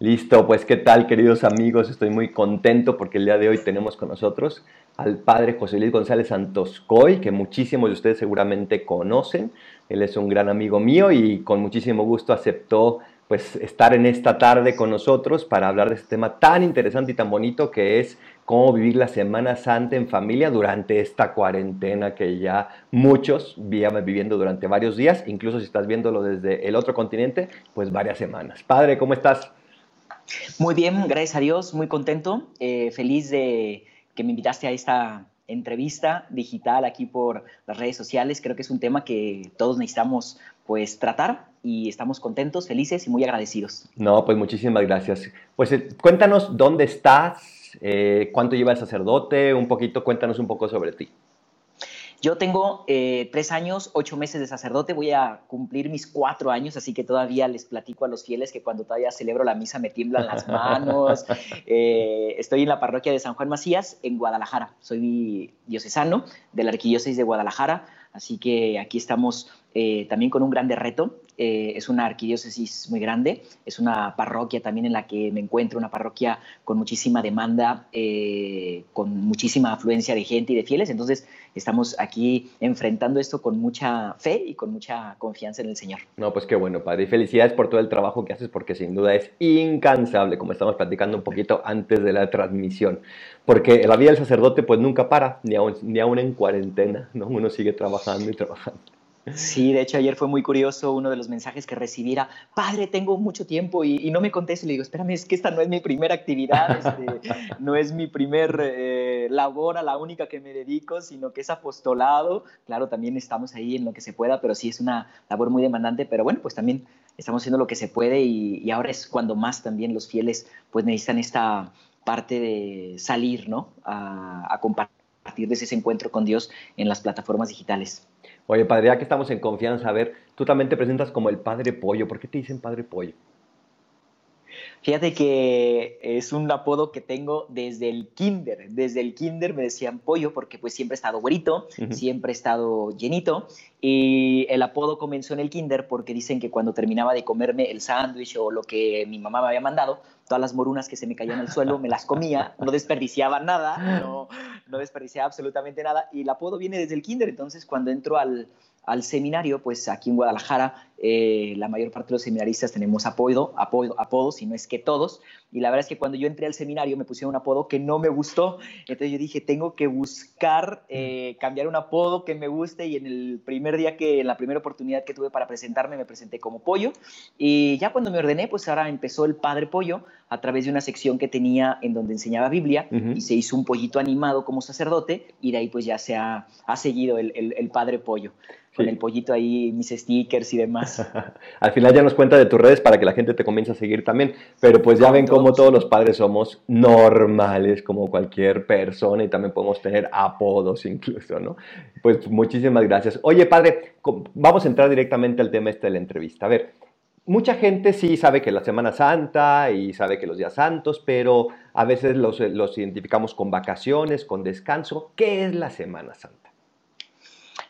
Listo, pues qué tal queridos amigos, estoy muy contento porque el día de hoy tenemos con nosotros al padre José Luis González Santoscoy, que muchísimos de ustedes seguramente conocen. Él es un gran amigo mío y con muchísimo gusto aceptó pues estar en esta tarde con nosotros para hablar de este tema tan interesante y tan bonito que es cómo vivir la Semana Santa en familia durante esta cuarentena que ya muchos vivían viviendo durante varios días, incluso si estás viéndolo desde el otro continente, pues varias semanas. Padre, ¿cómo estás? Muy bien, gracias a Dios, muy contento, eh, feliz de que me invitaste a esta entrevista digital aquí por las redes sociales. Creo que es un tema que todos necesitamos pues tratar y estamos contentos, felices y muy agradecidos. No, pues muchísimas gracias. Pues eh, cuéntanos dónde estás, eh, cuánto lleva el sacerdote, un poquito, cuéntanos un poco sobre ti. Yo tengo eh, tres años, ocho meses de sacerdote, voy a cumplir mis cuatro años, así que todavía les platico a los fieles que cuando todavía celebro la misa me tiemblan las manos. Eh, estoy en la parroquia de San Juan Macías, en Guadalajara. Soy diocesano de la Arquidiócesis de Guadalajara, así que aquí estamos eh, también con un grande reto. Es una arquidiócesis muy grande, es una parroquia también en la que me encuentro, una parroquia con muchísima demanda, con muchísima afluencia de gente y de fieles. Entonces, estamos aquí enfrentando esto con mucha fe y con mucha confianza en el Señor. No, pues qué bueno, Padre. Y felicidades por todo el trabajo que haces, porque sin duda es incansable, como estamos platicando un poquito antes de la transmisión. Porque la vida del sacerdote pues nunca para, ni aún, ni aún en cuarentena, ¿no? Uno sigue trabajando y trabajando. Sí, de hecho ayer fue muy curioso uno de los mensajes que recibiera, padre, tengo mucho tiempo y, no me conteste. Le digo, espérame, es que esta no es mi primera actividad, este, no es mi primer eh, labor a la única que me dedico, sino que es apostolado. Claro, también estamos ahí en lo que se pueda, pero sí es una labor muy demandante, pero bueno, pues también estamos haciendo lo que se puede y, ahora es cuando más también los fieles pues necesitan esta parte de salir, ¿no? A, a compartir de ese encuentro con Dios en las plataformas digitales. Oye, padre, ya que estamos en confianza, a ver, tú también te presentas como el padre pollo. ¿Por qué te dicen padre pollo? Fíjate que es un apodo que tengo desde el kinder. Desde el kinder me decían pollo porque pues siempre he estado güerito, siempre he estado llenito. Y el apodo comenzó en el kinder porque dicen que cuando terminaba de comerme el sándwich o lo que mi mamá me había mandado, todas las morunas que se me caían al suelo me las comía, no desperdiciaba nada, no, no desperdiciaba absolutamente nada. Y el apodo viene desde el kinder. Entonces cuando entro al, al seminario, pues aquí en Guadalajara eh, la mayor parte de los seminaristas tenemos apodo, apodo, apodos, si no es que todos. Y la verdad es que cuando yo entré al seminario me pusieron un apodo que no me gustó. Entonces yo dije, tengo que buscar eh, cambiar un apodo que me guste. Y en el primer día que, en la primera oportunidad que tuve para presentarme, me presenté como Pollo. Y ya cuando me ordené, pues ahora empezó el Padre Pollo a través de una sección que tenía en donde enseñaba Biblia y se hizo un pollito animado como sacerdote. Y de ahí pues ya se ha, ha seguido el, el Padre Pollo con el pollito ahí, mis stickers y demás. Al final ya nos cuenta de tus redes para que la gente te comience a seguir también, pero pues ya ven cómo todos los padres somos normales como cualquier persona y también podemos tener apodos incluso, ¿no? Pues muchísimas gracias. Oye, padre, vamos a entrar directamente al tema este de la entrevista. A ver, mucha gente sí sabe que la Semana Santa y sabe que los días santos, pero a veces los, los identificamos con vacaciones, con descanso. ¿Qué es la Semana Santa?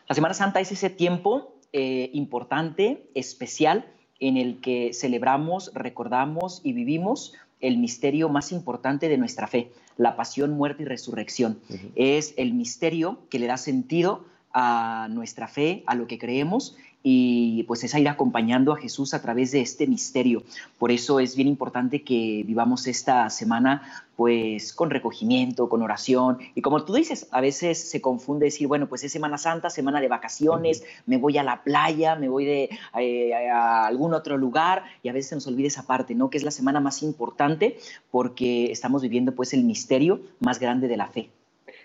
La Semana Santa es ese tiempo eh, importante, especial, en el que celebramos, recordamos y vivimos el misterio más importante de nuestra fe, la pasión, muerte y resurrección. Es el misterio que le da sentido a nuestra fe, a lo que creemos y pues es ir acompañando a Jesús a través de este misterio. Por eso es bien importante que vivamos esta semana pues con recogimiento, con oración y como tú dices, a veces se confunde decir, bueno, pues es Semana Santa, semana de vacaciones, me voy a la playa, me voy de, eh, a algún otro lugar y a veces se nos olvida esa parte, ¿no? Que es la semana más importante porque estamos viviendo pues el misterio más grande de la fe.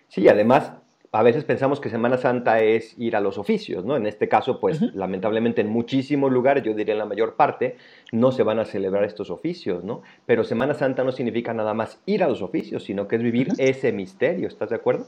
Sí, además a veces pensamos que Semana Santa es ir a los oficios, ¿no? En este caso, pues lamentablemente en muchísimos lugares, yo diría en la mayor parte, no se van a celebrar estos oficios, ¿no? Pero Semana Santa no significa nada más ir a los oficios, sino que es vivir ese misterio, ¿estás de acuerdo?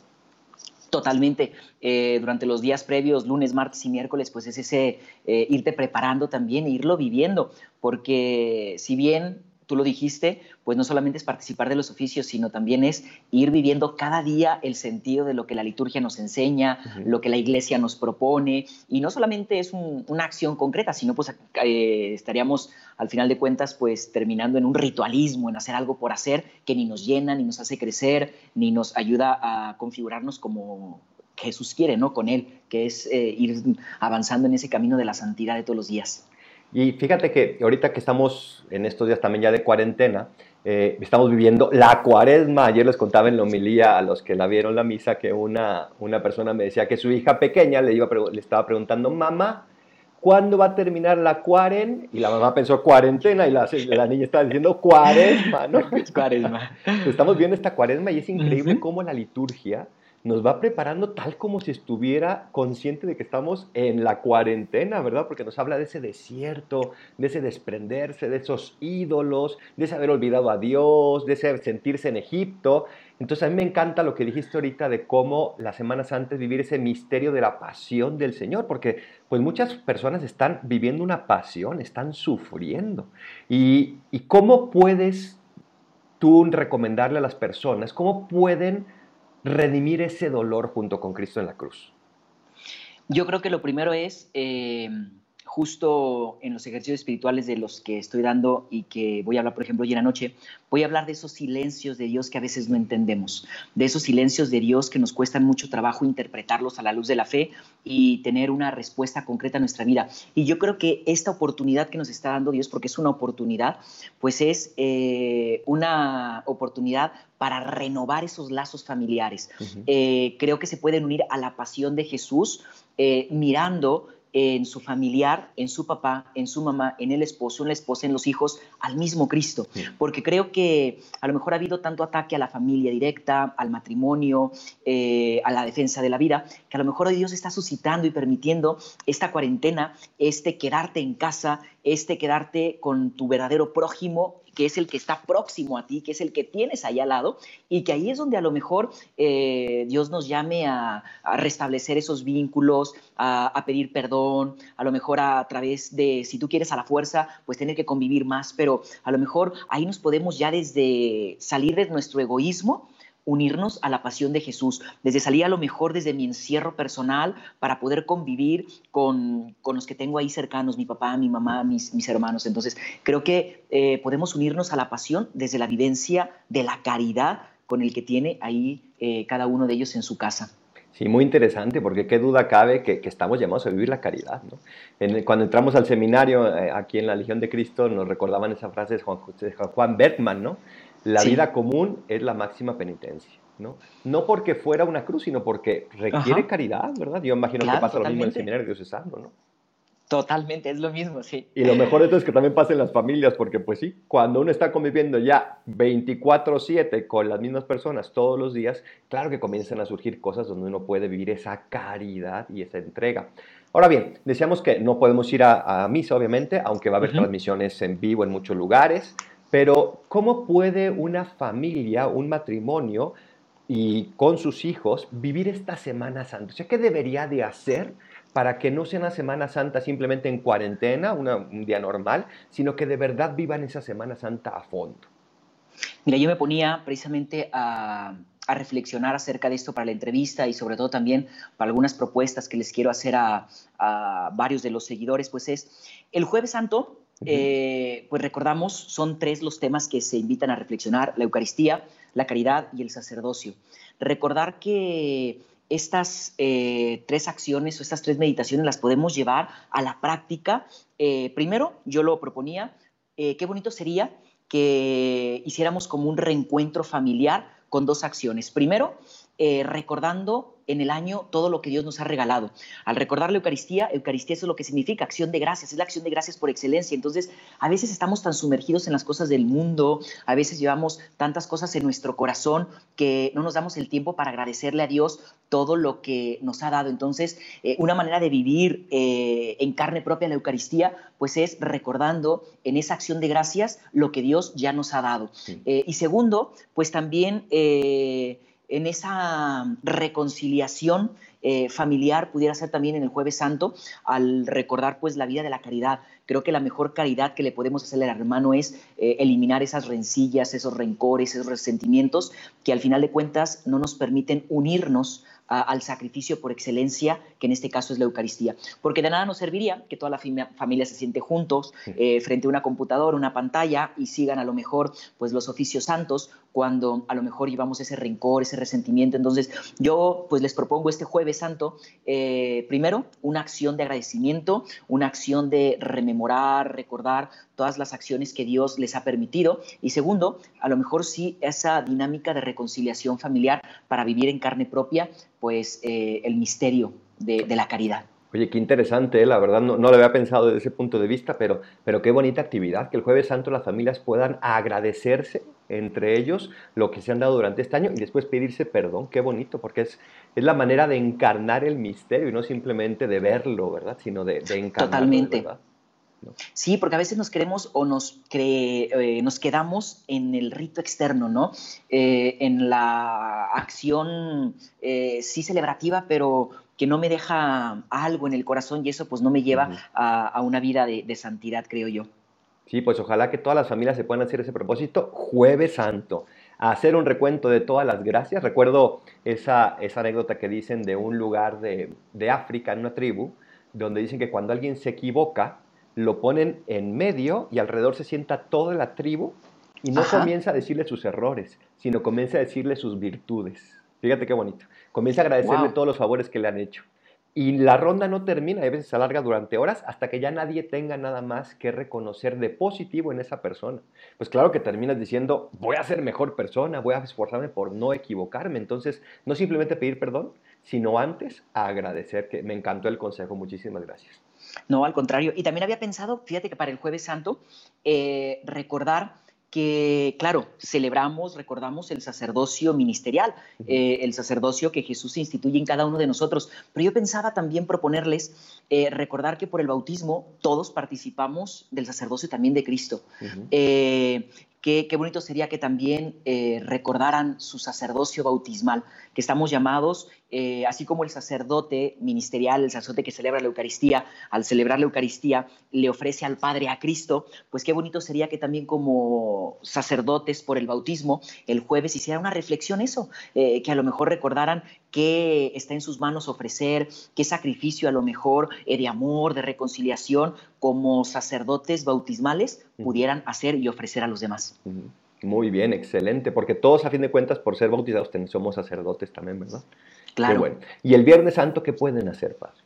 Totalmente. Eh, durante los días previos, lunes, martes y miércoles, pues es ese eh, irte preparando también e irlo viviendo, porque si bien tú lo dijiste, pues no solamente es participar de los oficios, sino también es ir viviendo cada día el sentido de lo que la liturgia nos enseña, lo que la iglesia nos propone, y no solamente es una acción concreta, sino pues eh, estaríamos al final de cuentas pues terminando en un ritualismo, en hacer algo por hacer que ni nos llena, ni nos hace crecer, ni nos ayuda a configurarnos como Jesús quiere, ¿no? Con Él, que es eh, ir avanzando en ese camino de la santidad de todos los días. Y fíjate que ahorita que estamos en estos días también ya de cuarentena, eh, estamos viviendo la cuaresma. Ayer les contaba en la homilía a los que la vieron la misa que una, una persona me decía que su hija pequeña le, iba, le estaba preguntando, mamá, ¿cuándo va a terminar la cuaren? Y la mamá pensó cuarentena y la, la niña estaba diciendo cuaresma, ¿no? Cuaresma. Estamos viendo esta cuaresma y es increíble cómo la liturgia nos va preparando tal como si estuviera consciente de que estamos en la cuarentena, ¿verdad? Porque nos habla de ese desierto, de ese desprenderse, de esos ídolos, de ese haber olvidado a Dios, de ese sentirse en Egipto. Entonces a mí me encanta lo que dijiste ahorita de cómo las semanas antes vivir ese misterio de la pasión del Señor, porque pues muchas personas están viviendo una pasión, están sufriendo. ¿Y, y cómo puedes tú recomendarle a las personas, cómo pueden redimir ese dolor junto con Cristo en la cruz? Yo creo que lo primero es, eh, justo en los ejercicios espirituales de los que estoy dando y que voy a hablar, por ejemplo, hoy en la noche, voy a hablar de esos silencios de Dios que a veces no entendemos, de esos silencios de Dios que nos cuestan mucho trabajo interpretarlos a la luz de la fe y tener una respuesta concreta a nuestra vida. Y yo creo que esta oportunidad que nos está dando Dios, porque es una oportunidad, pues es eh, una oportunidad para renovar esos lazos familiares. Eh, creo que se pueden unir a la pasión de Jesús eh, mirando en su familiar, en su papá, en su mamá, en el esposo, en la esposa, en los hijos, al mismo Cristo. Porque creo que a lo mejor ha habido tanto ataque a la familia directa, al matrimonio, eh, a la defensa de la vida, que a lo mejor hoy Dios está suscitando y permitiendo esta cuarentena, este quedarte en casa, este quedarte con tu verdadero prójimo que es el que está próximo a ti, que es el que tienes ahí al lado, y que ahí es donde a lo mejor eh, Dios nos llame a, restablecer esos vínculos, a, pedir perdón, a lo mejor a, través de, si tú quieres a la fuerza, pues tener que convivir más, pero a lo mejor ahí nos podemos ya desde salir de nuestro egoísmo unirnos a la pasión de Jesús, desde salir a lo mejor desde mi encierro personal para poder convivir con, los que tengo ahí cercanos, mi papá, mi mamá, mis, mis hermanos. Entonces, creo que eh, podemos unirnos a la pasión desde la vivencia de la caridad con el que tiene ahí eh, cada uno de ellos en su casa. Sí, muy interesante, porque qué duda cabe que, estamos llamados a vivir la caridad. ¿no? cuando entramos al seminario eh, aquí en la Legión de Cristo, nos recordaban esa frase de Juan, Juan Bergman, ¿no? La vida común es la máxima penitencia, ¿no? No porque fuera una cruz, sino porque requiere caridad, ¿verdad? Yo imagino que pasa lo mismo en el seminario diocesano, ¿no? Totalmente, es lo mismo, sí. Y lo mejor de todo es que también pasa en las familias, porque pues sí, cuando uno está conviviendo ya 24/7 con las mismas personas todos los días, claro que comienzan a surgir cosas donde uno puede vivir esa caridad y esa entrega. Ahora bien, decíamos que no podemos ir a, misa, obviamente, aunque va a haber transmisiones en vivo en muchos lugares. Pero, ¿cómo puede una familia, un matrimonio y con sus hijos vivir esta Semana Santa? O sea, ¿qué debería de hacer para que no sea una Semana Santa simplemente en cuarentena, un día normal, sino que de verdad vivan esa Semana Santa a fondo? Mira, yo me ponía precisamente a, reflexionar acerca de esto para la entrevista y sobre todo también para algunas propuestas que les quiero hacer a varios de los seguidores, pues es el jueves santo eh, pues recordamos, son tres los temas que se invitan a reflexionar, la Eucaristía, la caridad y el sacerdocio. Recordar que estas eh, tres acciones o estas tres meditaciones las podemos llevar a la práctica. Eh, primero, yo lo proponía, qué bonito sería que hiciéramos como un reencuentro familiar con dos acciones. Primero, recordando en el año todo lo que Dios nos ha regalado. Al recordar la Eucaristía, Eucaristía es lo que significa acción de gracias, es la acción de gracias por excelencia. Entonces, a veces estamos tan sumergidos en las cosas del mundo, a veces llevamos tantas cosas en nuestro corazón que no nos damos el tiempo para agradecerle a Dios todo lo que nos ha dado. Entonces, eh, una manera de vivir eh, en carne propia la Eucaristía, pues es recordando en esa acción de gracias lo que Dios ya nos ha dado. Eh, y segundo, pues también en esa reconciliación eh, familiar pudiera ser también en el jueves santo al recordar pues la vida de la caridad. Creo que la mejor caridad que le podemos hacer al hermano es eh, eliminar esas rencillas, esos rencores, esos resentimientos que al final de cuentas no nos permiten unirnos al sacrificio por excelencia, que en este caso es la Eucaristía. Porque de nada nos serviría que toda la familia se siente juntos eh, frente a una computadora, una pantalla y sigan a lo mejor pues los oficios santos cuando a lo mejor llevamos ese rencor, ese resentimiento. Entonces yo pues les propongo este jueves santo, eh, primero, una acción de agradecimiento, una acción de rememorar, recordar todas las acciones que Dios les ha permitido. Y segundo, a lo mejor sí esa dinámica de reconciliación familiar para vivir en carne propia, pues eh, el misterio de, la caridad. Oye, qué interesante, ¿eh? la verdad no, no, lo había pensado desde ese punto de vista, pero, pero qué bonita actividad, que el jueves santo las familias puedan agradecerse entre ellos lo que se han dado durante este año y después pedirse perdón, qué bonito, porque es, es la manera de encarnar el misterio y no simplemente de verlo, ¿verdad? Sino de, de encarnarlo. Totalmente. Sí, porque a veces nos queremos o nos, eh, nos quedamos en el rito externo, ¿no? Eh, en la acción eh, sí celebrativa, pero que no me deja algo en el corazón y eso pues no me lleva a, una vida de, santidad, creo yo. Sí, pues ojalá que todas las familias se puedan hacer ese propósito jueves santo, a hacer un recuento de todas las gracias. Recuerdo esa, esa anécdota que dicen de un lugar de, de África, en una tribu, donde dicen que cuando alguien se equivoca, lo ponen en medio y alrededor se sienta toda la tribu y no comienza a decirle sus errores, sino comienza a decirle sus virtudes. Fíjate qué bonito. Comienza a agradecerle todos los favores que le han hecho. Y la ronda no termina, a veces se alarga durante horas hasta que ya nadie tenga nada más que reconocer de positivo en esa persona. Pues claro que terminas diciendo, voy a ser mejor persona, voy a esforzarme por no equivocarme. Entonces, no simplemente pedir perdón, sino antes agradecer, que me encantó el consejo. Muchísimas gracias. No, al contrario. Y también había pensado, fíjate que para el jueves santo, eh, recordar que, claro, celebramos, recordamos el sacerdocio ministerial, eh, el sacerdocio que Jesús instituye en cada uno de nosotros. Pero yo pensaba también proponerles eh, recordar que por el bautismo todos participamos del sacerdocio también de Cristo. Qué, bonito sería que también recordaran su sacerdocio bautismal, que estamos llamados eh, así como el sacerdote ministerial, el sacerdote que celebra la Eucaristía, al celebrar la Eucaristía le ofrece al Padre a Cristo, pues qué bonito sería que también como sacerdotes por el bautismo, el jueves hiciera una reflexión eso, eh, que a lo mejor recordaran qué está en sus manos ofrecer, qué sacrificio a lo mejor eh, de amor, de reconciliación, como sacerdotes bautismales pudieran hacer y ofrecer a los demás. Muy bien, excelente, porque todos a fin de cuentas por ser bautizados somos sacerdotes también, ¿verdad? Claro. bueno. ¿Y el Viernes Santo qué pueden hacer, Padre?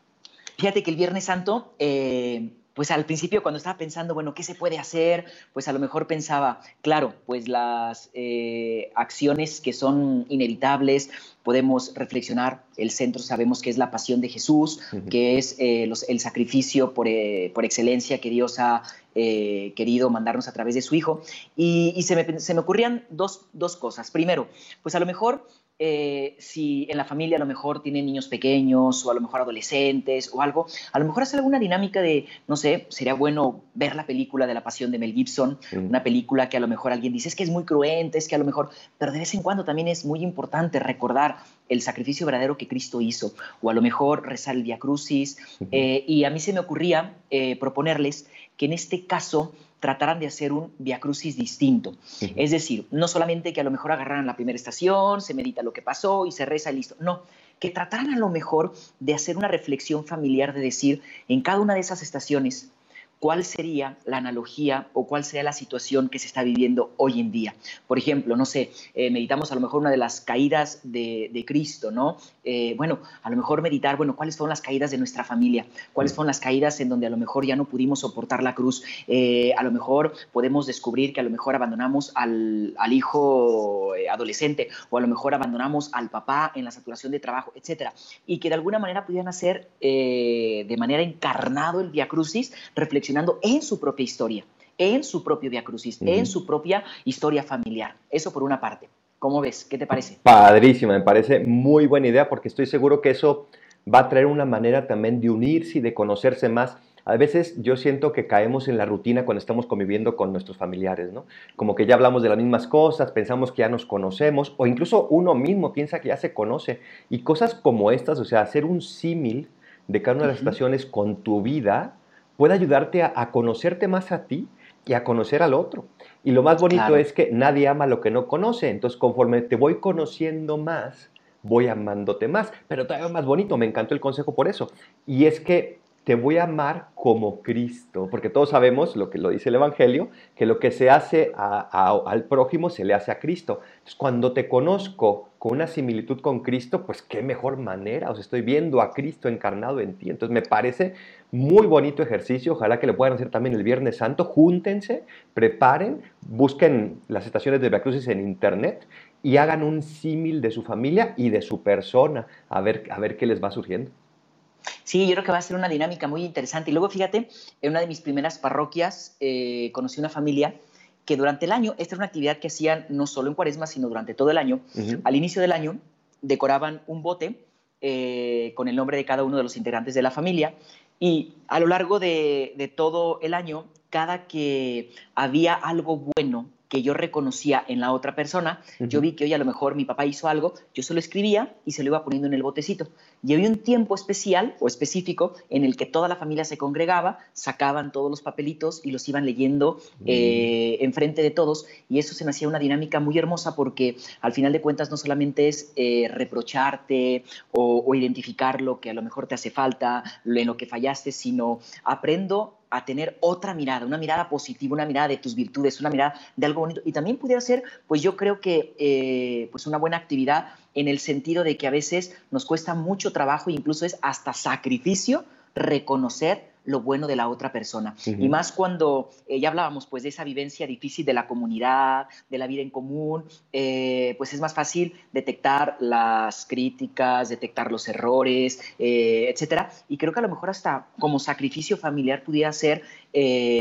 Fíjate que el Viernes Santo, eh, pues al principio cuando estaba pensando, bueno, ¿qué se puede hacer? Pues a lo mejor pensaba, claro, pues las eh, acciones que son inevitables, podemos reflexionar, el centro sabemos que es la pasión de Jesús, que es eh, el sacrificio por, por, excelencia que Dios ha querido mandarnos a través de su Hijo. Y, se, me, se, me, ocurrían dos, dos cosas. Primero, pues a lo mejor eh, si en la familia a lo mejor tienen niños pequeños o a lo mejor adolescentes o algo, a lo mejor hace alguna dinámica de, no sé, sería bueno ver la película de la pasión de Mel Gibson, mm. una película que a lo mejor alguien dice es que es muy cruenta, es que a lo mejor, pero de vez en cuando también es muy importante recordar el sacrificio verdadero que Cristo hizo, o a lo mejor rezar el Via Crucis, eh, y a mí se me ocurría eh, proponerles que en este caso trataran de hacer un Via Crucis distinto. Es decir, no solamente que a lo mejor agarraran la primera estación, se medita lo que pasó y se reza y listo. No, que trataran a lo mejor de hacer una reflexión familiar, de decir, en cada una de esas estaciones, cuál sería la analogía o cuál sería la situación que se está viviendo hoy en día. Por ejemplo, no sé, eh, meditamos a lo mejor una de las caídas de, Cristo, ¿no? Eh, bueno, a lo mejor meditar, bueno, cuáles fueron las caídas de nuestra familia, cuáles fueron las caídas en donde a lo mejor ya no pudimos soportar la cruz, eh, a lo mejor podemos descubrir que a lo mejor abandonamos al, hijo adolescente o a lo mejor abandonamos al papá en la saturación de trabajo, etcétera, y que de alguna manera pudieran hacer de manera encarnado el Via Crucis, reflexionar en su propia historia, en su propio Via Crucis, en su propia historia familiar. Eso por una parte. ¿Cómo ves? ¿Qué te parece? Padrísima, me parece muy buena idea porque estoy seguro que eso va a traer una manera también de unirse y de conocerse más A veces yo siento que caemos en la rutina cuando estamos conviviendo con nuestros familiares, ¿no? Como que ya hablamos de las mismas cosas, pensamos que ya nos conocemos, o incluso uno mismo piensa que ya se conoce. Y cosas como estas, o sea, hacer un símil de cada una de las situaciones con tu vida, puede ayudarte a, conocerte más a ti y a conocer al otro. Y lo más bonito es que nadie ama lo que no conoce. Entonces, conforme te voy conociendo más, voy amándote más. Pero todavía más bonito, me encantó el consejo por eso. Y es que te voy a amar como Cristo, porque todos sabemos lo que lo dice el Evangelio, que lo que se hace al prójimo se le hace a Cristo. Entonces, cuando te conozco con una similitud con Cristo, pues qué mejor manera, os estoy viendo a Cristo encarnado en ti. Entonces, me parece muy bonito ejercicio, ojalá que lo puedan hacer también el Viernes Santo. Júntense, preparen, busquen las estaciones de Via en internet y hagan un símil de su familia y de su persona, a ver, a ver qué les va surgiendo. Sí, yo creo que va a ser una dinámica muy interesante. Y luego, fíjate, en una de mis primeras parroquias eh, conocí una familia que durante el año, esta era una actividad que hacían no solo en cuaresma, sino durante todo el año. Al inicio del año decoraban un bote eh, con el nombre de cada uno de los integrantes de la familia y a lo largo de, de todo el año, cada que había algo bueno que yo reconocía en la otra persona, yo vi que hoy a lo mejor mi papá hizo algo, yo se lo escribía y se lo iba poniendo en el botecito. Y había un tiempo especial o específico en el que toda la familia se congregaba, sacaban todos los papelitos y los iban leyendo eh, enfrente de todos. Y eso se me hacía una dinámica muy hermosa porque al final de cuentas no solamente es eh, reprocharte o, o identificar lo que a lo mejor te hace falta, en lo que fallaste, sino aprendo a tener otra mirada, una mirada positiva, una mirada de tus virtudes, una mirada de algo bonito. Y también pudiera ser, pues yo creo que, eh, pues una buena actividad en el sentido de que a veces nos cuesta mucho trabajo incluso es hasta sacrificio reconocer lo bueno de la otra persona. Y más cuando eh, ya hablábamos pues de esa vivencia difícil de la comunidad, de la vida en común, eh, pues es más fácil detectar las críticas, detectar los errores, eh, etcétera. Y creo que a lo mejor hasta como sacrificio familiar pudiera ser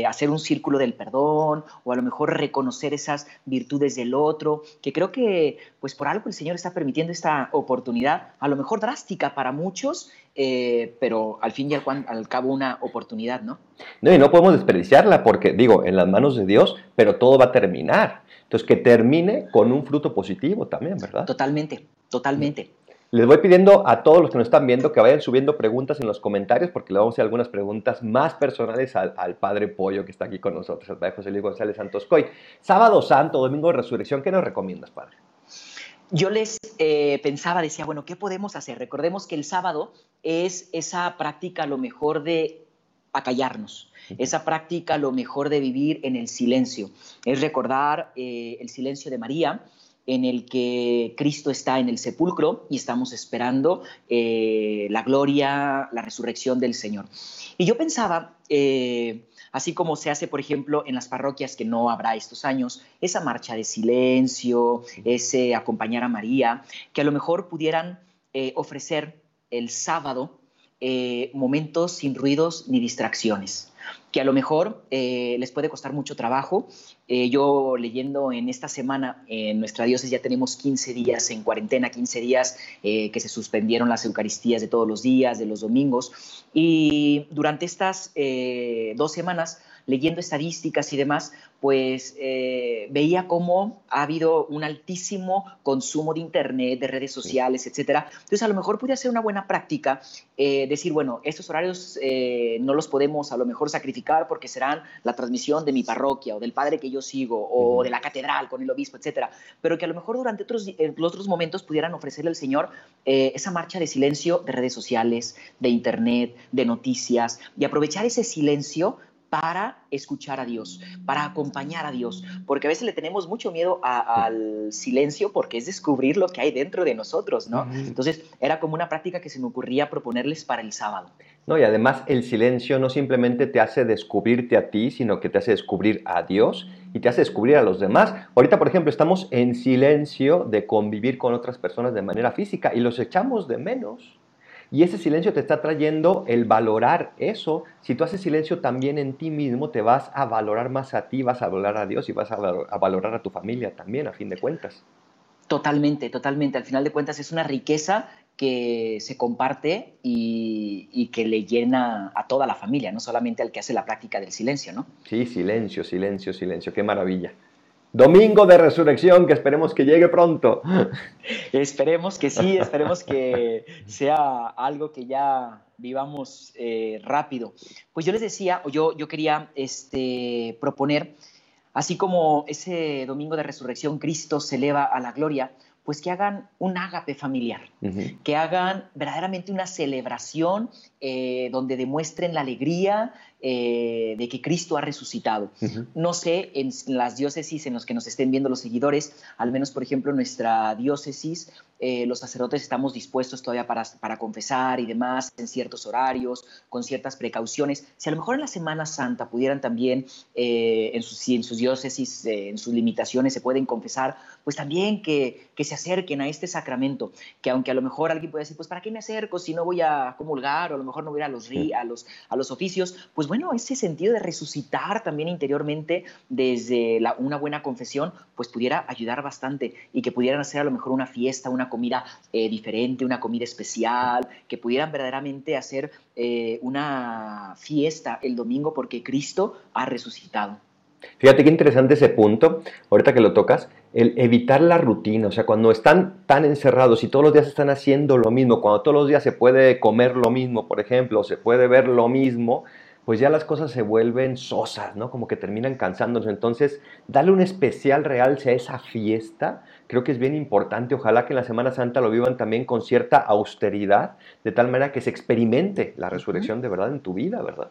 hacer un círculo del perdón o a lo mejor reconocer esas virtudes del otro, que creo que pues por algo el Señor está permitiendo esta oportunidad, a lo mejor drástica para muchos, eh, pero al fin y al, cabo una oportunidad, ¿no? No, y no podemos desperdiciarla porque, digo, en las manos de Dios, pero todo va a terminar. Entonces, que termine con un fruto positivo también, ¿verdad? Totalmente, totalmente. Les voy pidiendo a todos los que nos están viendo que vayan subiendo preguntas en los comentarios porque le vamos a hacer algunas preguntas más personales al, Padre Pollo que está aquí con nosotros, al Padre José Luis González Santos Coy. Sábado Santo, Domingo de Resurrección, ¿qué nos recomiendas, Padre? Yo les eh, pensaba, decía, bueno, ¿qué podemos hacer? Recordemos que el sábado es esa práctica a lo mejor de acallarnos, esa práctica a lo mejor de vivir en el silencio, es recordar eh, el silencio de María, en el que Cristo está en el sepulcro y estamos esperando eh, la gloria, la resurrección del Señor. Y yo pensaba, así como se hace, por ejemplo, en las parroquias que no habrá estos años, esa marcha de silencio, ese acompañar a María, que a lo mejor pudieran eh, ofrecer el sábado eh, momentos sin ruidos ni distracciones que a lo mejor eh, les puede costar mucho trabajo. yo leyendo en esta semana, en nuestra diócesis ya tenemos 15 días en cuarentena, 15 días que se suspendieron las Eucaristías de todos los días, de los domingos, y durante estas eh, dos semanas, leyendo estadísticas y demás, pues eh, veía cómo ha habido un altísimo consumo de Internet, de redes sociales, etcétera. Entonces, a lo mejor podría ser una buena práctica eh, decir, bueno, estos horarios no los podemos a lo mejor sacrificar porque serán la transmisión de mi parroquia o del padre que yo sigo o de la catedral con el obispo, etcétera. Pero que a lo mejor durante otros, los otros momentos pudieran ofrecerle al Señor esa marcha de silencio de redes sociales, de Internet, de noticias y aprovechar ese silencio para escuchar a Dios, para acompañar a Dios, porque a veces le tenemos mucho miedo al silencio porque es descubrir lo que hay dentro de nosotros, ¿no? Entonces era como una práctica que se me ocurría proponerles para el sábado. No, y además el silencio no simplemente te hace descubrirte a ti, sino que te hace descubrir a Dios y te hace descubrir a los demás. Ahorita, por ejemplo, estamos en silencio de convivir con otras personas de manera física y los echamos de menos. Y ese silencio te está trayendo el valorar eso. Si tú haces silencio también en ti mismo, te vas a valorar más a ti, vas a valorar a Dios y vas a, valorar a tu familia también, a fin de cuentas. Totalmente, totalmente. Al final de cuentas es una riqueza que se comparte y, que le llena a toda la familia, no solamente al que hace la práctica del silencio, ¿no? Sí, silencio, silencio, silencio, qué maravilla. Domingo de resurrección, que esperemos que llegue pronto. Esperemos que sí, esperemos que sea algo que ya vivamos eh, rápido. Pues yo les decía, o yo, yo quería este, proponer, así como ese domingo de resurrección Cristo se eleva a la gloria, pues que hagan un ágape familiar, que hagan verdaderamente una celebración eh, donde demuestren la alegría eh, de que Cristo ha resucitado. No sé, en las diócesis en las que nos estén viendo los seguidores, al menos por ejemplo nuestra diócesis, eh, los sacerdotes estamos dispuestos todavía para, para, confesar y demás en ciertos horarios, con ciertas precauciones. Si a lo mejor en la Semana Santa pudieran también, en, sus, en sus diócesis, en sus limitaciones, se pueden confesar, pues también que, que, se acerquen a este sacramento, que aunque a lo mejor alguien puede decir, pues ¿para qué me acerco si no voy a comulgar o a lo mejor no voy a los, a los, a los oficios? Pues bueno, ese sentido de resucitar también interiormente desde una buena confesión, pues pudiera ayudar bastante y que pudieran hacer a lo mejor una fiesta, una comida eh, diferente, una comida especial, que pudieran verdaderamente hacer eh, una fiesta el domingo porque Cristo ha resucitado. Fíjate qué interesante ese punto, ahorita que lo tocas, el evitar la rutina, o sea, cuando están tan encerrados y todos los días están haciendo lo mismo, cuando todos los días se puede comer lo mismo, por ejemplo, o se puede ver lo mismo, pues ya las cosas se vuelven sosas, ¿no? Como que terminan cansándose. Entonces, darle un especial realce a esa fiesta, creo que es bien importante. Ojalá que en la Semana Santa lo vivan también con cierta austeridad, de tal manera que se experimente la resurrección de verdad en tu vida, ¿verdad?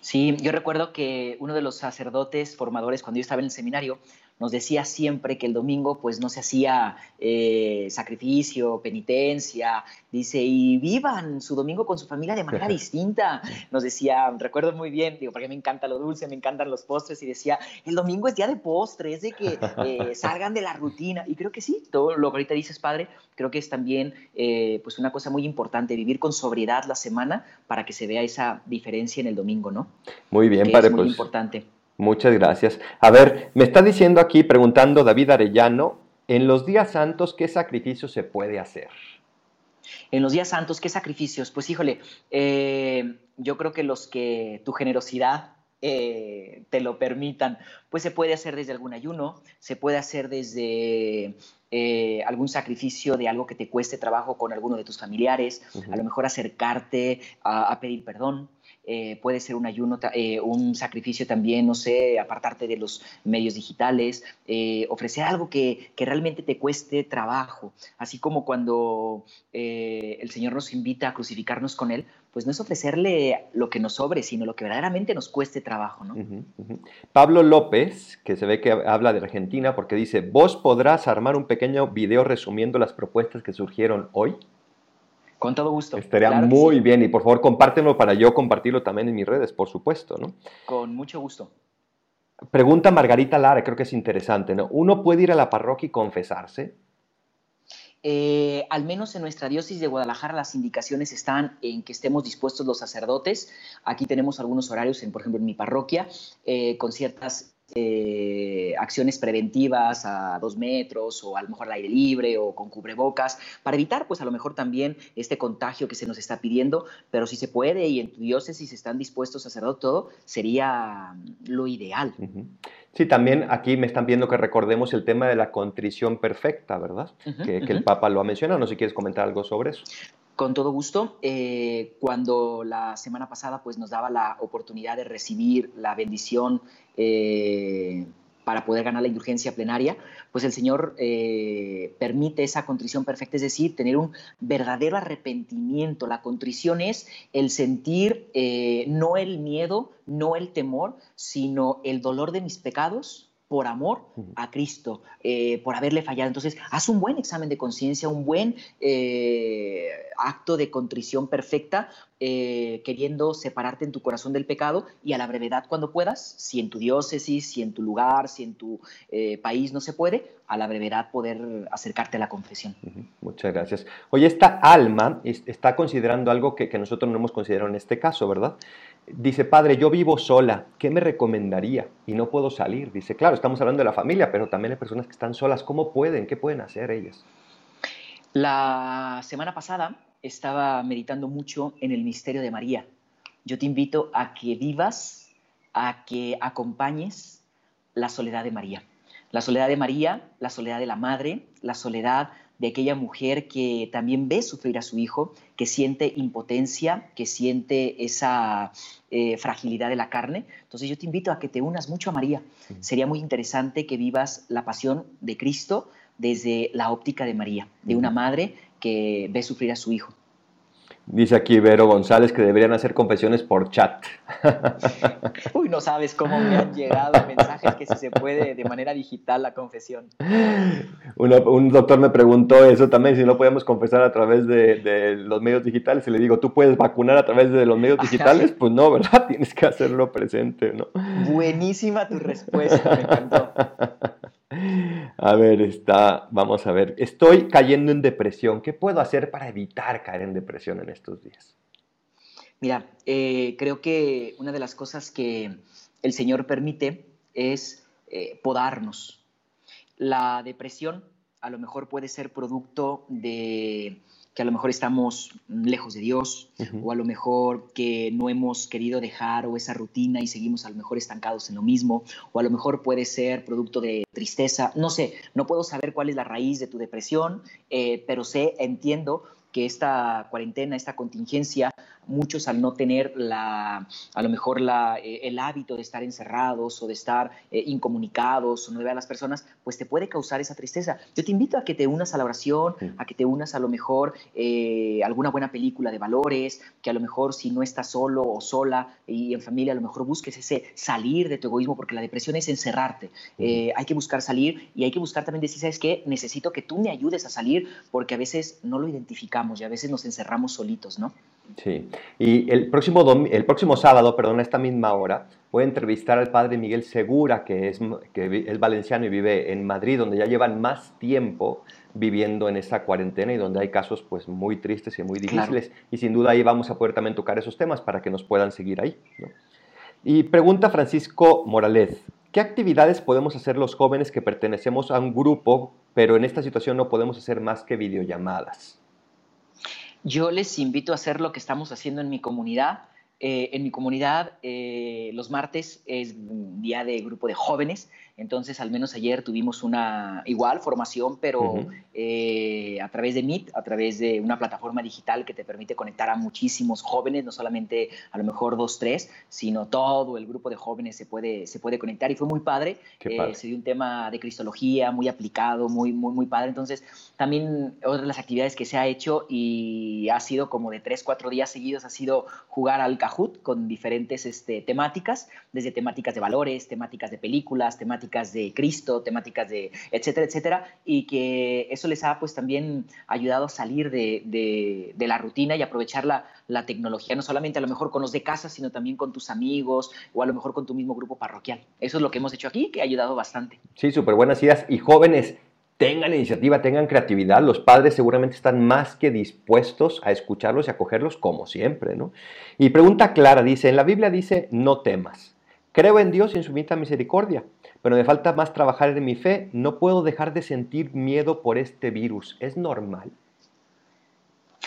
Sí, yo recuerdo que uno de los sacerdotes formadores cuando yo estaba en el seminario nos decía siempre que el domingo pues no se hacía eh, sacrificio, penitencia, dice, y vivan su domingo con su familia de manera distinta. Nos decía, recuerdo muy bien, digo, porque me encanta lo dulce, me encantan los postres, y decía, el domingo es día de postres, es de que eh, salgan de la rutina. Y creo que sí, todo lo que ahorita dices, padre, creo que es también eh, pues una cosa muy importante, vivir con sobriedad la semana para que se vea esa diferencia en el domingo, ¿no? Muy bien, padre. Es muy pues, importante. Muchas gracias. A ver, me está diciendo aquí, preguntando David Arellano, en los días santos, ¿qué sacrificio se puede hacer? En los días santos, ¿qué sacrificios? Pues híjole, eh, yo creo que los que tu generosidad eh, te lo permitan, pues se puede hacer desde algún ayuno, se puede hacer desde eh, algún sacrificio de algo que te cueste trabajo con alguno de tus familiares, a lo mejor acercarte a pedir perdón, eh, puede ser un ayuno, eh, un sacrificio también, no sé, apartarte de los medios digitales, eh, ofrecer algo que, que, realmente te cueste trabajo, así como cuando el Señor nos invita a crucificarnos con Él, pues no es ofrecerle lo que nos sobre, sino lo que verdaderamente nos cueste trabajo. ¿no? Pablo López, que se ve que habla de Argentina, porque dice, vos podrás armar un pequeño video resumiendo las propuestas que surgieron hoy. Con todo gusto. Estaría muy bien y por favor compártenlo para yo compartirlo también en mis redes, por supuesto, ¿no? Con mucho gusto. Pregunta Margarita Lara, creo que es interesante, ¿no? ¿Uno puede ir a la parroquia y confesarse? Eh, al menos en nuestra diócesis de Guadalajara las indicaciones están en que estemos dispuestos los sacerdotes. Aquí tenemos algunos horarios, en, por ejemplo, en mi parroquia, eh, con ciertas eh, acciones preventivas a dos metros o a lo mejor al aire libre o con cubrebocas para evitar pues a lo mejor también este contagio que se nos está pidiendo, pero si se puede y en tu diócesis están dispuestos a hacerlo todo, sería lo ideal. Sí, también aquí me están viendo que recordemos el tema de la contrición perfecta, ¿verdad? que, que el Papa lo ha mencionado, no sé si quieres comentar algo sobre eso. Con todo gusto. Eh, cuando la semana pasada pues, nos daba la oportunidad de recibir la bendición eh, para poder ganar la indulgencia plenaria, pues el Señor eh, permite esa contrición perfecta, es decir, tener un verdadero arrepentimiento. La contrición es el sentir no el miedo, no el temor, sino el dolor de mis pecados por amor a Cristo, eh, por haberle fallado. Entonces, haz un buen examen de conciencia, un buen eh, acto de contrición perfecta, eh, queriendo separarte en tu corazón del pecado y a la brevedad cuando puedas, si en tu diócesis, si en tu lugar, si en tu país no se puede, a la brevedad poder acercarte a la confesión. Muchas gracias. Oye, esta alma está considerando algo que, que nosotros no hemos considerado en este caso, ¿verdad? Dice, padre, yo vivo sola, ¿qué me recomendaría? Y no puedo salir. Dice, claro, estamos hablando de la familia, pero también hay personas que están solas. ¿Cómo pueden? ¿Qué pueden hacer ellas? La semana pasada estaba meditando mucho en el misterio de María. Yo te invito a que vivas, a que acompañes la soledad de María. La soledad de María, la soledad de la madre, la soledad de aquella mujer que también ve sufrir a su hijo, que siente impotencia, que siente esa eh, fragilidad de la carne. Entonces yo te invito a que te unas mucho a María. Sería muy interesante que vivas la pasión de Cristo desde la óptica de María, de una madre que ve sufrir a su hijo. Dice aquí Vero González que deberían hacer confesiones por chat. Uy, no sabes cómo me han llegado mensajes que si se puede de manera digital la confesión. un doctor me preguntó eso también, si no podemos confesar a través de, los medios digitales. Y le digo, ¿tú puedes vacunar a través de los medios digitales? Pues no, ¿verdad? Tienes que hacerlo presente, ¿no? Buenísima tu respuesta, me encantó. A ver, está, vamos a ver. Estoy cayendo en depresión. ¿Qué puedo hacer para evitar caer en depresión en estos días? Mira, eh, creo que una de las cosas que el Señor permite es eh, podarnos. La depresión a lo mejor puede ser producto de que a lo mejor estamos lejos de Dios o a lo mejor que no hemos querido dejar o esa rutina y seguimos a lo mejor estancados en lo mismo o a lo mejor puede ser producto de tristeza, no sé, no puedo saber cuál es la raíz de tu depresión, eh, pero sé, entiendo que esta cuarentena, esta contingencia muchos al no tener la, a lo mejor la, eh, el hábito de estar encerrados o de estar eh, incomunicados o no de ver a las personas, pues te puede causar esa tristeza. Yo te invito a que te unas a la oración, a que te unas a lo mejor eh, alguna buena película de valores, que a lo mejor si no estás solo o sola y en familia, a lo mejor busques ese salir de tu egoísmo, porque la depresión es encerrarte. hay que buscar salir y hay que buscar también decir, ¿sabes qué? Necesito que tú me ayudes a salir porque a veces no lo identificamos y a veces nos encerramos solitos, ¿no? Sí, y el próximo, el próximo sábado, perdón, a esta misma hora, voy a entrevistar al padre Miguel Segura, que es, que es valenciano y vive en Madrid, donde ya llevan más tiempo viviendo en esta cuarentena y donde hay casos pues muy tristes y muy difíciles. Y sin duda ahí vamos a poder también tocar esos temas para que nos puedan seguir ahí. Y pregunta Francisco Morales, ¿qué actividades podemos hacer los jóvenes que pertenecemos a un grupo, pero en esta situación no podemos hacer más que videollamadas? Yo les invito a hacer lo que estamos haciendo en mi comunidad. Eh, en mi comunidad, eh, los martes es día de grupo de jóvenes entonces, al menos ayer tuvimos una igual formación, pero eh, a través de Meet, a través de una plataforma digital que te permite conectar a muchísimos jóvenes, no solamente a lo mejor dos, tres, sino todo el grupo de jóvenes se puede, se puede conectar. Y fue muy padre. Eh, se dio un tema de cristología muy aplicado, muy, muy, muy padre. Entonces, también otra de las actividades que se ha hecho y ha sido como de tres, cuatro días seguidos, ha sido jugar al Kahoot con diferentes este, temáticas, desde temáticas de valores, temáticas de películas, temáticas de Cristo, temáticas de etcétera, etcétera, y que eso les ha pues también ayudado a salir de, la rutina y aprovechar la, la, tecnología, no solamente a lo mejor con los de casa, sino también con tus amigos o a lo mejor con tu mismo grupo parroquial. Eso es lo que hemos hecho aquí, que ha ayudado bastante. Sí, súper buenas ideas. Y jóvenes, tengan iniciativa, tengan creatividad. Los padres seguramente están más que dispuestos a escucharlos y acogerlos como siempre, ¿no? Y pregunta clara, dice, en la Biblia dice, no temas. Creo en Dios y en su infinita misericordia pero me falta más trabajar en mi fe. No puedo dejar de sentir miedo por este virus. ¿Es normal?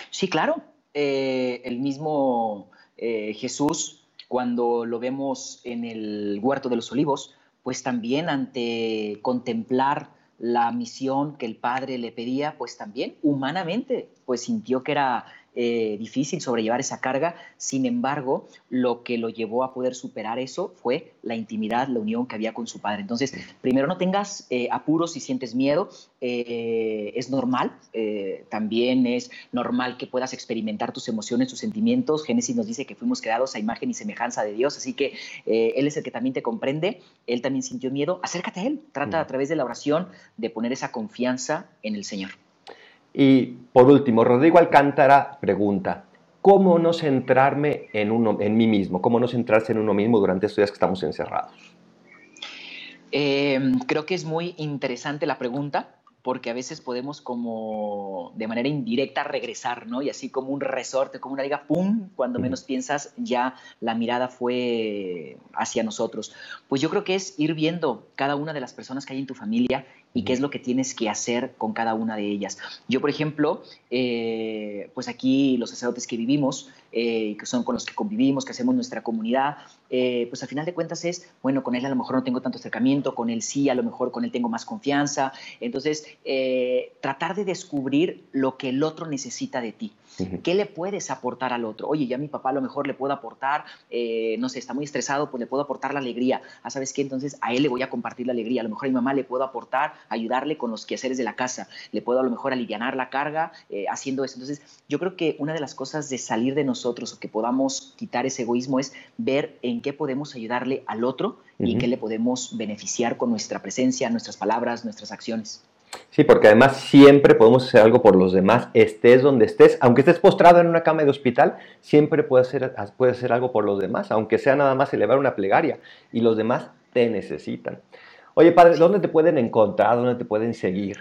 Sí, claro. Eh, el mismo eh, Jesús, cuando lo vemos en el huerto de los olivos, pues también ante contemplar la misión que el Padre le pedía, pues también humanamente, pues sintió que era eh, difícil sobrellevar esa carga. Sin embargo, lo que lo llevó a poder superar eso fue la intimidad, la unión que había con su padre. Entonces, primero no tengas eh, apuros si sientes miedo, eh, es normal, también es normal que puedas experimentar tus emociones, tus sentimientos. Génesis nos dice que fuimos creados a imagen y semejanza de Dios, así que Él es el que también te comprende, Él también sintió miedo, acércate a Él, trata a través de la oración de poner esa confianza en el Señor. Y por último, Rodrigo Alcántara pregunta, ¿cómo no centrarme en, uno, en mí mismo? ¿Cómo no centrarse en uno mismo durante estos días que estamos encerrados? Em, creo que es muy interesante la pregunta porque a veces podemos como de manera indirecta regresar, ¿no? Y así como un resorte, como una liga, ¡pum! Cuando menos piensas, ya la mirada fue hacia nosotros. Pues yo creo que es ir viendo cada una de las personas que hay en tu familia y qué es lo que tienes que hacer con cada una de ellas. Yo, por ejemplo, eh, pues aquí los sacerdotes que vivimos, eh, que son con los que convivimos, que hacemos nuestra comunidad, eh, pues al final de cuentas es, bueno, con él a lo mejor no tengo tanto acercamiento, con él sí, a lo mejor con él tengo más confianza. Entonces, tratar de descubrir lo que el otro necesita de ti. ¿Qué le puedes aportar al otro? Oye, ya mi papá a lo mejor le puedo aportar, no sé, está muy estresado, pues le puedo aportar la alegría. Ah, ¿sabes qué? Entonces a él le voy a compartir la alegría. A lo mejor a mi mamá le puedo aportar ayudarle con los quehaceres de la casa, le puedo a lo mejor aliviar la carga eh, haciendo eso. Entonces, yo creo que una de las cosas de salir de nosotros o que podamos quitar ese egoísmo es ver en qué podemos ayudarle al otro y qué le podemos beneficiar con nuestra presencia, nuestras palabras, nuestras acciones. Sí, porque además siempre podemos hacer algo por los demás, estés donde estés, aunque estés postrado en una cama de hospital, siempre puedes hacer, puedes hacer algo por los demás, aunque sea nada más elevar una plegaria y los demás te necesitan. Oye, padre, ¿dónde te pueden encontrar? ¿Dónde te pueden seguir?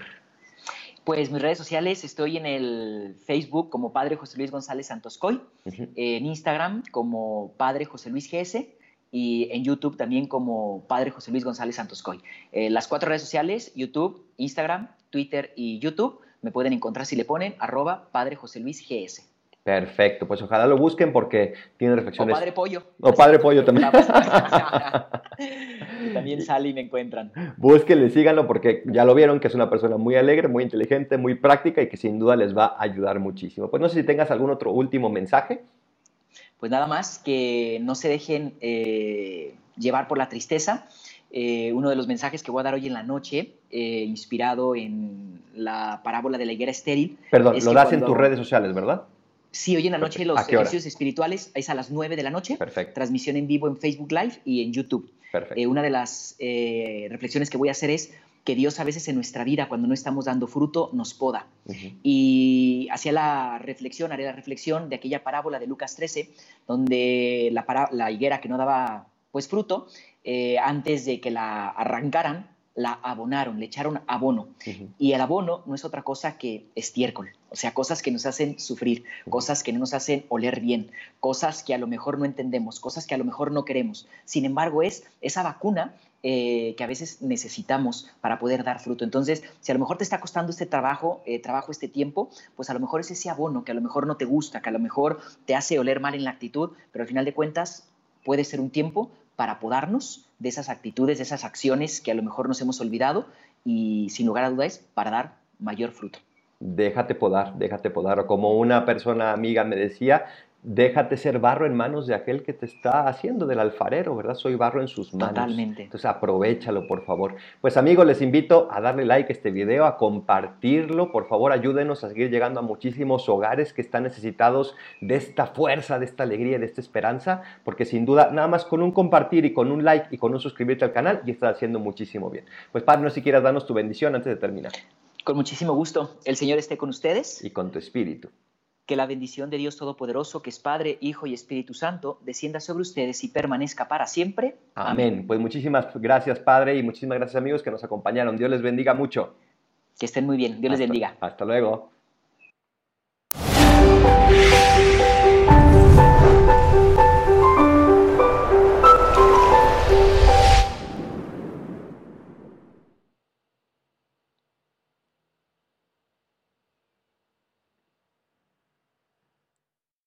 Pues mis redes sociales, estoy en el Facebook como Padre José Luis González Santoscoy, en Instagram como Padre José Luis GS y en YouTube también como Padre José Luis González Santoscoy. Eh, las cuatro redes sociales, YouTube, Instagram, Twitter y YouTube, me pueden encontrar si le ponen arroba Padre José Luis GS. Perfecto, pues ojalá lo busquen porque tiene reflexiones. O Padre Pollo. O Padre Pollo también. también sale y me encuentran. Búsquenle, síganlo porque ya lo vieron que es una persona muy alegre, muy inteligente, muy práctica y que sin duda les va a ayudar muchísimo. Pues no sé si tengas algún otro último mensaje. Pues nada más que no se dejen eh, llevar por la tristeza. Eh, uno de los mensajes que voy a dar hoy en la noche, eh, inspirado en la parábola de la higuera estéril. Perdón, lo das en tus redes sociales, ¿verdad? Sí, hoy en la noche los ejercicios espirituales es a las 9 de la noche. Perfecto. Transmisión en vivo en Facebook Live y en YouTube. Perfecto. Eh, una de las reflexiones que voy a hacer es que Dios a veces en nuestra vida, cuando no estamos dando fruto, nos poda. Y hacía la reflexión, haré la reflexión de aquella parábola de Lucas 13, donde la, la higuera que no daba pues fruto, eh, antes de que la arrancaran, la abonaron, le echaron abono. Y el abono no es otra cosa que estiércol, o sea, cosas que nos hacen sufrir, cosas que no nos hacen oler bien, cosas que a lo mejor no entendemos, cosas que a lo mejor no queremos. Sin embargo, es esa vacuna eh, que a veces necesitamos para poder dar fruto. Entonces, si a lo mejor te está costando este trabajo, eh, trabajo este tiempo, pues a lo mejor es ese abono que a lo mejor no te gusta, que a lo mejor te hace oler mal en la actitud, pero al final de cuentas puede ser un tiempo para podarnos de esas actitudes, de esas acciones que a lo mejor nos hemos olvidado y sin lugar a dudas para dar mayor fruto. Déjate podar, déjate podar. Como una persona amiga me decía, déjate ser barro en manos de aquel que te está haciendo, del alfarero, ¿verdad? Soy barro en sus manos. Totalmente. Entonces aprovechalo, por favor. Pues amigos, les invito a darle like a este video, a compartirlo. Por favor, ayúdenos a seguir llegando a muchísimos hogares que están necesitados de esta fuerza, de esta alegría, de esta esperanza, porque sin duda, nada más con un compartir y con un like y con un suscribirte al canal, ya estás haciendo muchísimo bien. Pues Padre, no si quieras darnos tu bendición antes de terminar. Con muchísimo gusto. El Señor esté con ustedes. Y con tu espíritu. Que la bendición de Dios Todopoderoso, que es Padre, Hijo y Espíritu Santo, descienda sobre ustedes y permanezca para siempre. Amén. Pues muchísimas gracias, Padre, y muchísimas gracias, amigos, que nos acompañaron. Dios les bendiga mucho. Que estén muy bien. Dios les bendiga. Hasta luego.